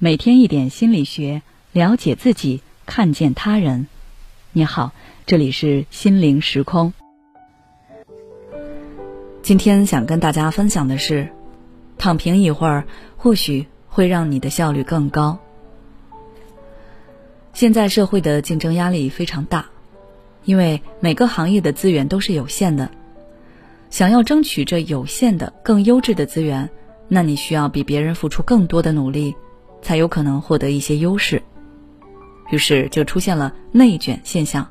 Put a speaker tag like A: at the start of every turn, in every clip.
A: 每天一点心理学，了解自己，看见他人。你好，这里是心灵时空。今天想跟大家分享的是，躺平一会儿，或许会让你的效率更高。现在社会的竞争压力非常大，因为每个行业的资源都是有限的，想要争取这有限的更优质的资源，那你需要比别人付出更多的努力。才有可能获得一些优势，于是就出现了内卷现象。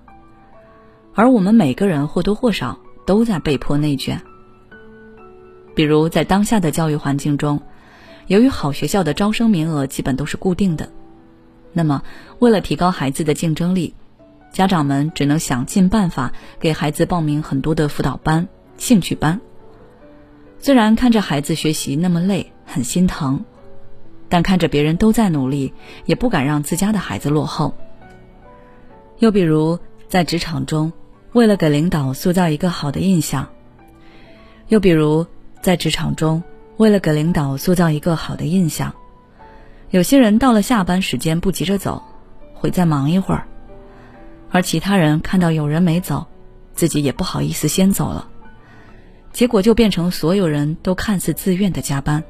A: 而我们每个人或多或少都在被迫内卷。比如在当下的教育环境中，由于好学校的招生名额基本都是固定的，那么为了提高孩子的竞争力，家长们只能想尽办法给孩子报名很多的辅导班、兴趣班。虽然看着孩子学习那么累，很心疼。但看着别人都在努力，也不敢让自家的孩子落后。又比如在职场中，为了给领导塑造一个好的印象；又比如在职场中，为了给领导塑造一个好的印象，有些人到了下班时间不急着走，会再忙一会儿；而其他人看到有人没走，自己也不好意思先走了，结果就变成所有人都看似自愿的加班。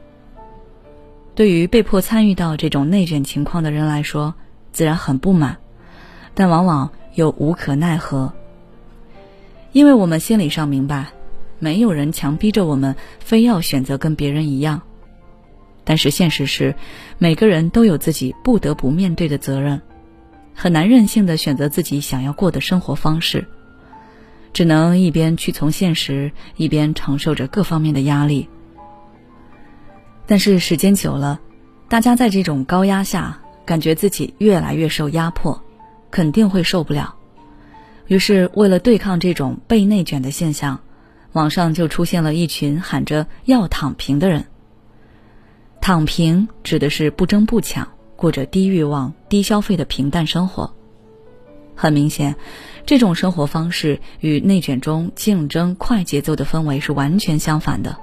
A: 对于被迫参与到这种内卷情况的人来说，自然很不满，但往往又无可奈何。因为我们心理上明白，没有人强逼着我们非要选择跟别人一样，但是现实是，每个人都有自己不得不面对的责任，很难任性的选择自己想要过的生活方式，只能一边屈从现实，一边承受着各方面的压力。但是时间久了，大家在这种高压下，感觉自己越来越受压迫，肯定会受不了。于是，为了对抗这种被内卷的现象，网上就出现了一群喊着要躺平的人。躺平指的是不争不抢，过着低欲望、低消费的平淡生活。很明显，这种生活方式与内卷中竞争快节奏的氛围是完全相反的。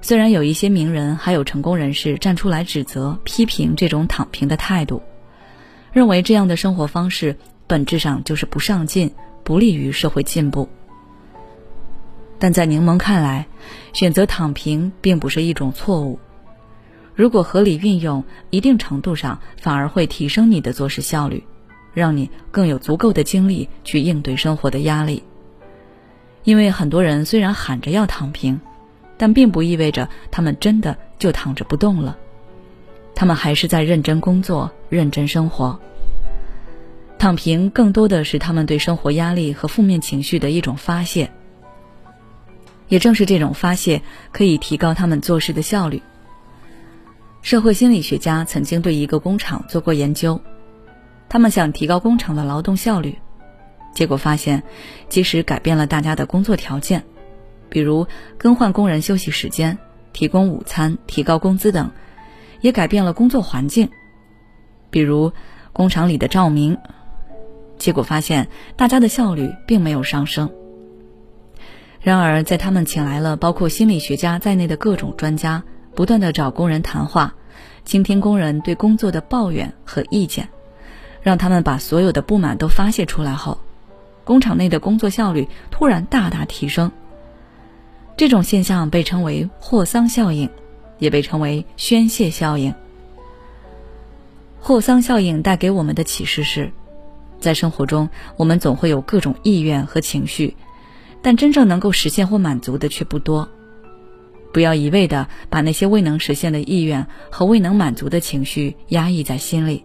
A: 虽然有一些名人还有成功人士站出来指责、批评这种躺平的态度，认为这样的生活方式本质上就是不上进，不利于社会进步。但在柠檬看来，选择躺平并不是一种错误。如果合理运用，一定程度上反而会提升你的做事效率，让你更有足够的精力去应对生活的压力。因为很多人虽然喊着要躺平。但并不意味着他们真的就躺着不动了，他们还是在认真工作、认真生活。躺平更多的是他们对生活压力和负面情绪的一种发泄，也正是这种发泄可以提高他们做事的效率。社会心理学家曾经对一个工厂做过研究，他们想提高工厂的劳动效率，结果发现，即使改变了大家的工作条件。比如更换工人休息时间、提供午餐、提高工资等，也改变了工作环境。比如工厂里的照明，结果发现大家的效率并没有上升。然而，在他们请来了包括心理学家在内的各种专家，不断的找工人谈话，倾听工人对工作的抱怨和意见，让他们把所有的不满都发泄出来后，工厂内的工作效率突然大大提升。这种现象被称为霍桑效应，也被称为宣泄效应。霍桑效应带给我们的启示是，在生活中，我们总会有各种意愿和情绪，但真正能够实现或满足的却不多。不要一味的把那些未能实现的意愿和未能满足的情绪压抑在心里，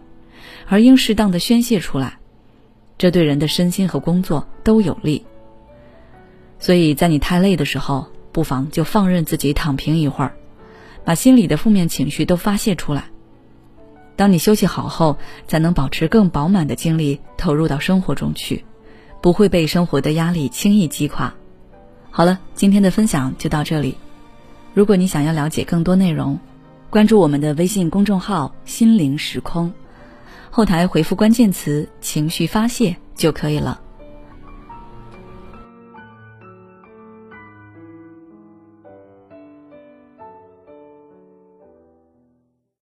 A: 而应适当的宣泄出来，这对人的身心和工作都有利。所以在你太累的时候，不妨就放任自己躺平一会儿，把心里的负面情绪都发泄出来。当你休息好后，才能保持更饱满的精力投入到生活中去，不会被生活的压力轻易击垮。好了，今天的分享就到这里。如果你想要了解更多内容，关注我们的微信公众号“心灵时空”，后台回复关键词“情绪发泄”就可以了。